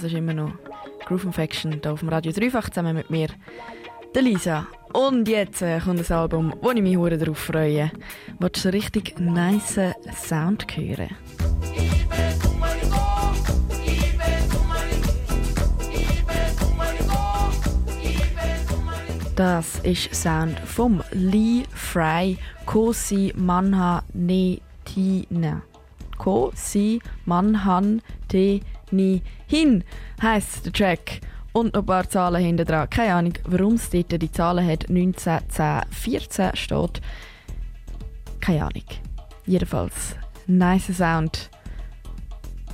Das ist immer noch Groove Infection hier auf dem Radio Dreifach zusammen mit mir, der Lisa. Und jetzt äh, kommt ein Album, wo ich mich hure darauf freue. Willst du so richtig nice Sound hören? Das ist Sound vom Lee Fry Kosi Manha. Kosi Manhan Ni Hin heisst der Track. Und noch ein paar Zahlen hinter dran. Keine Ahnung, warum es dort die Zahlen hat. 19, 10, 14 steht. Keine Ahnung. Jedenfalls, nice Sound.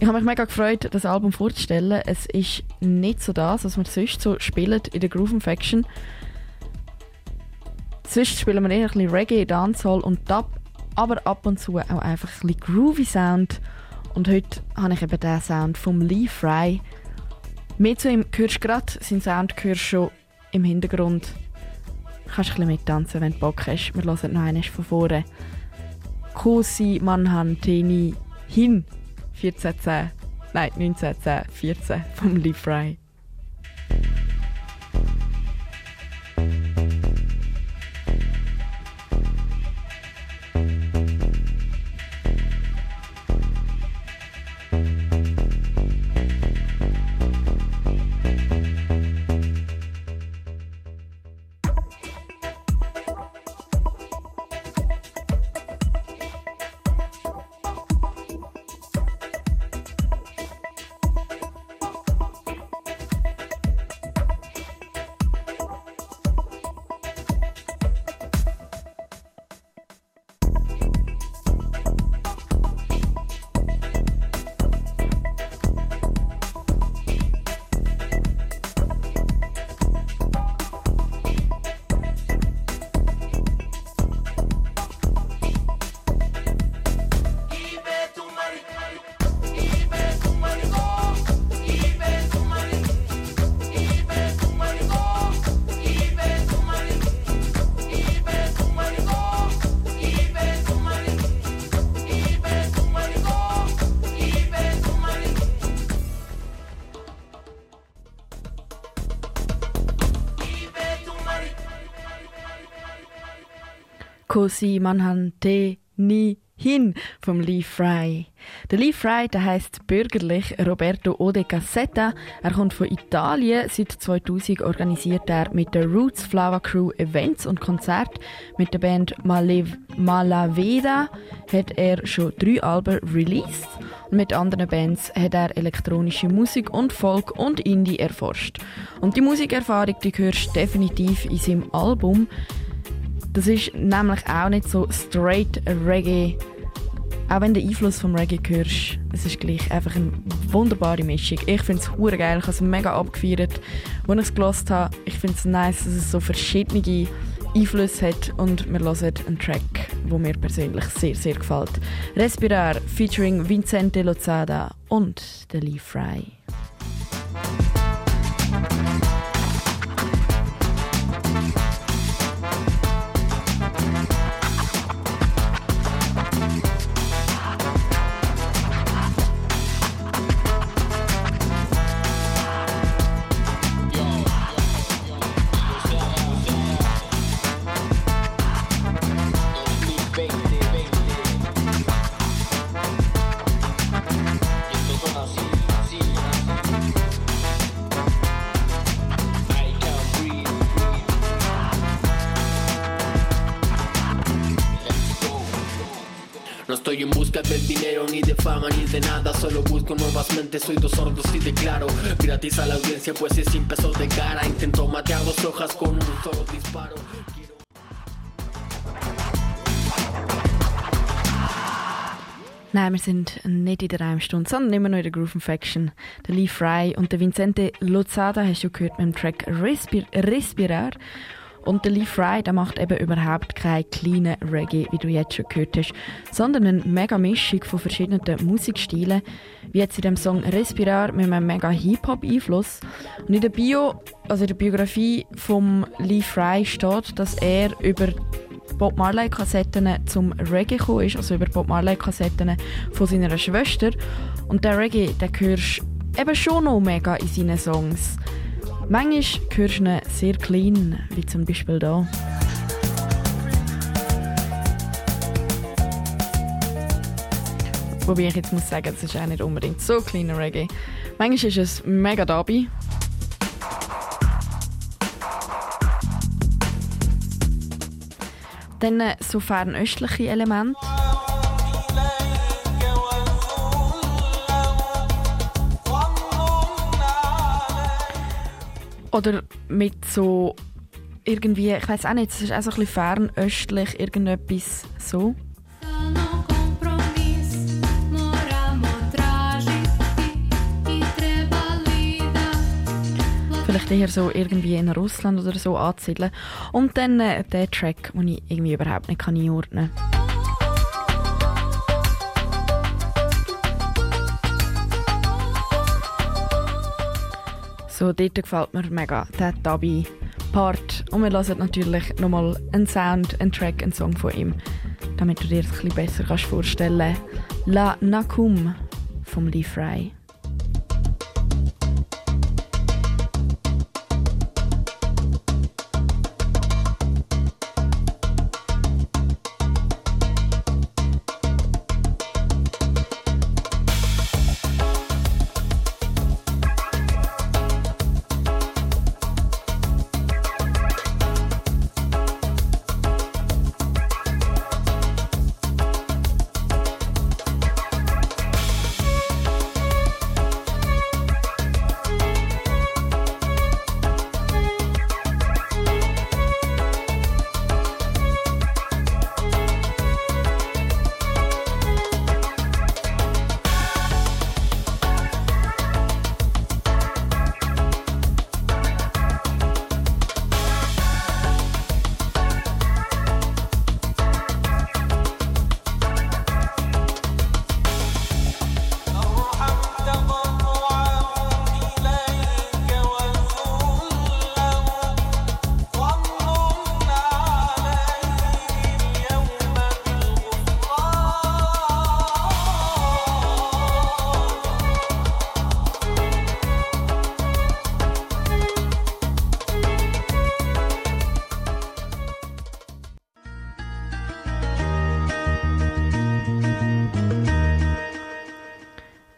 Ich habe mich mega gefreut, das Album vorzustellen. Es ist nicht so das, was man sonst so spielt in der Groove Infection. Sonst spielen wir eher ein bisschen Reggae, Dancehall und Dub, aber ab und zu auch einfach ein bisschen Groovy Sound. Und heute habe ich eben den Sound vom Lee Fry. Mehr zu ihm hörst du gerade, sein Sound hörst du schon im Hintergrund. Du kannst ein bisschen mittanzen, wenn du Bock hast. Wir hören noch eines von vorne. Kosi Manhan Teni Hin 1410. Nein, 1910, 14 vom Lee Fry. Kosi Manhan Te Ni Hin vom Lee Fry. Der Lee Fry, der heißt bürgerlich Roberto Ode Cassetta. Er kommt von Italien. Seit 2000 organisiert er mit der Roots Flower Crew Events und Konzerte. Mit der Band Malev Malaveda hat er schon drei Alben released. Und mit anderen Bands hat er elektronische Musik und Folk und Indie erforscht. Und die Musikerfahrung, die hörst du definitiv in seinem Album. Das ist nämlich auch nicht so straight Reggae. Auch wenn du den Einfluss vom Reggae hörst, es ist gleich einfach eine wunderbare Mischung. Ich finde es hure geil, ich habe es mega abgefeiert, als ich es gelost habe. Ich finde es nice, dass es so verschiedene Einflüsse hat und wir hören einen Track, der mir persönlich sehr, sehr gefällt. Respirar featuring Vincente Lozada und der Lee Fry. Soy dos sordos y declaro Gratis a la audiencia pues es sin pesos de cara Intento matear dos hojas con un solo disparo Nein, wir sind nicht in der Reimstunde, sondern immer noch in der Groove Infection. Der Lee Fry und der Vincente Lozada hast du gehört mit dem Track Respir Respirar. Und der Lee Fry, der macht eben überhaupt keinen kleinen Reggae, wie du jetzt schon gehört hast, sondern eine mega Mischung von verschiedenen Musikstilen, wie jetzt in dem Song Respirar mit einem mega Hip-Hop-Einfluss. Und in der Bio, also in der Biografie vom Lee Fry steht, dass er über Bob Marley Kassetten zum Reggae gekommen ist, also über Bob Marley Kassetten von seiner Schwester. Und der Reggae, den hörst eben schon noch mega in seinen Songs. Manchmal hörst du ihn sehr clean, wie zum Beispiel hier. Wobei ich jetzt muss sagen, das ist auch nicht unbedingt so cleaner Reggae. Manchmal ist es mega dabei. Dann äh, so fernöstliche Elemente. Oder mit so irgendwie, ich weiß auch nicht, es ist auch so ein bisschen fernöstlich, irgendetwas so. vielleicht eher so irgendwie in Russland oder so anzusiedeln. Und dann äh, der Track, den ich irgendwie überhaupt nicht einordnen kann. So, dort gefällt mir mega der Tabi-Part. Und wir hören natürlich nochmal einen Sound, einen Track, einen Song von ihm, damit du dir das ein bisschen besser kannst vorstellen. La Nakum vom Lee Fry.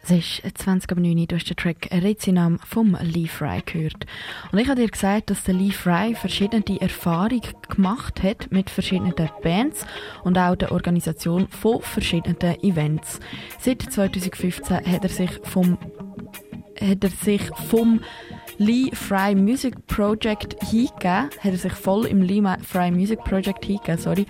20 ab 9 du hast den Track Rezinam vom Lee Fry gehört. Und ich habe dir gesagt, dass der Lee Fry verschiedene Erfahrungen gemacht hat mit verschiedenen Bands und auch der Organisation von verschiedenen Events. Seit 2015 hat er sich vom hat er sich vom Lee Fry Music Project hingegeben, hat er sich voll im Lee Fry Music Project hingegeben, sorry,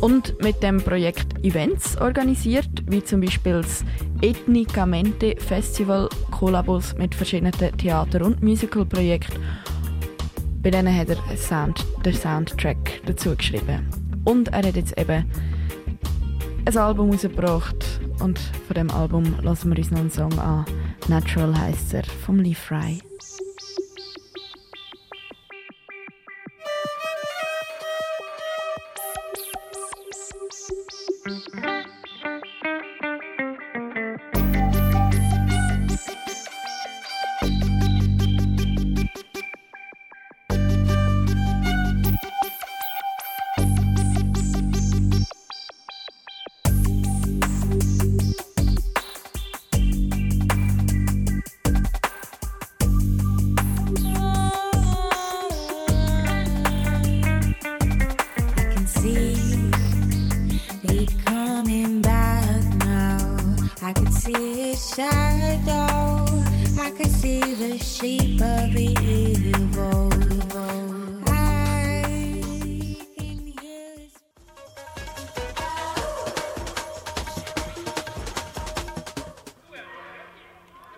und mit dem Projekt Events organisiert, wie zum Beispiel das Ethnicamente Festival, Kollabos mit verschiedenen Theater- und Musicalprojekten. Bei denen hat er Sound, den Soundtrack dazu geschrieben. Und er hat jetzt eben ein Album rausgebracht und von dem Album lassen wir uns noch einen Song an. Natural heißt er, vom Lee Fry.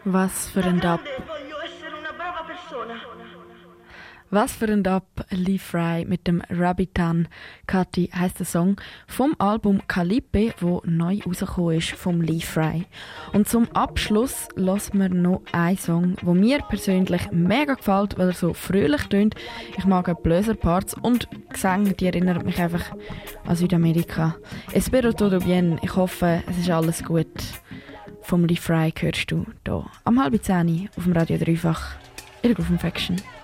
Was für ein Dub. Was für ein Dub, Lee Fry mit dem Rabbitan Kati heißt der Song vom Album Calippe, wo neu rausgekommen ist vom Lee Fry. Und zum Abschluss lassen wir noch einen Song, wo mir persönlich mega gefällt, weil er so fröhlich tönt. Ich mag Bläserparts und Gesang, die erinnern mich einfach an Südamerika. Espero todo bien. Ich hoffe, es ist alles gut vom Lee Fry hörst du hier am halb zehn auf dem Radio Dreifach in der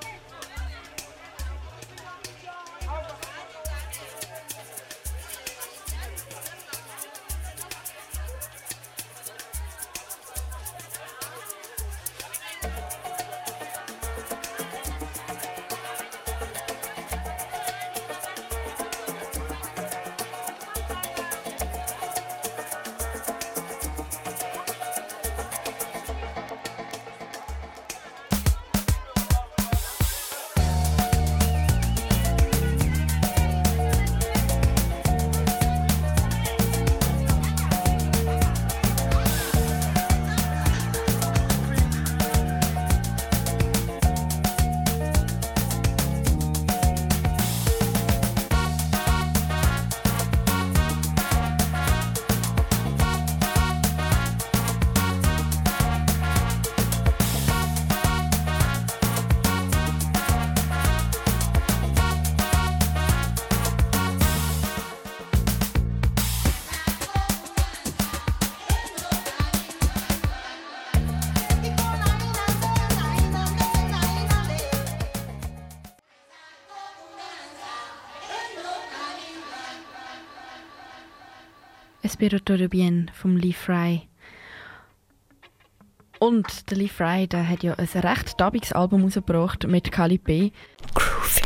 Espero bien vom Lee Fry. Und der Lee Fry, der hat ja ein recht dabiges Album rausgebracht mit Kali B. Groove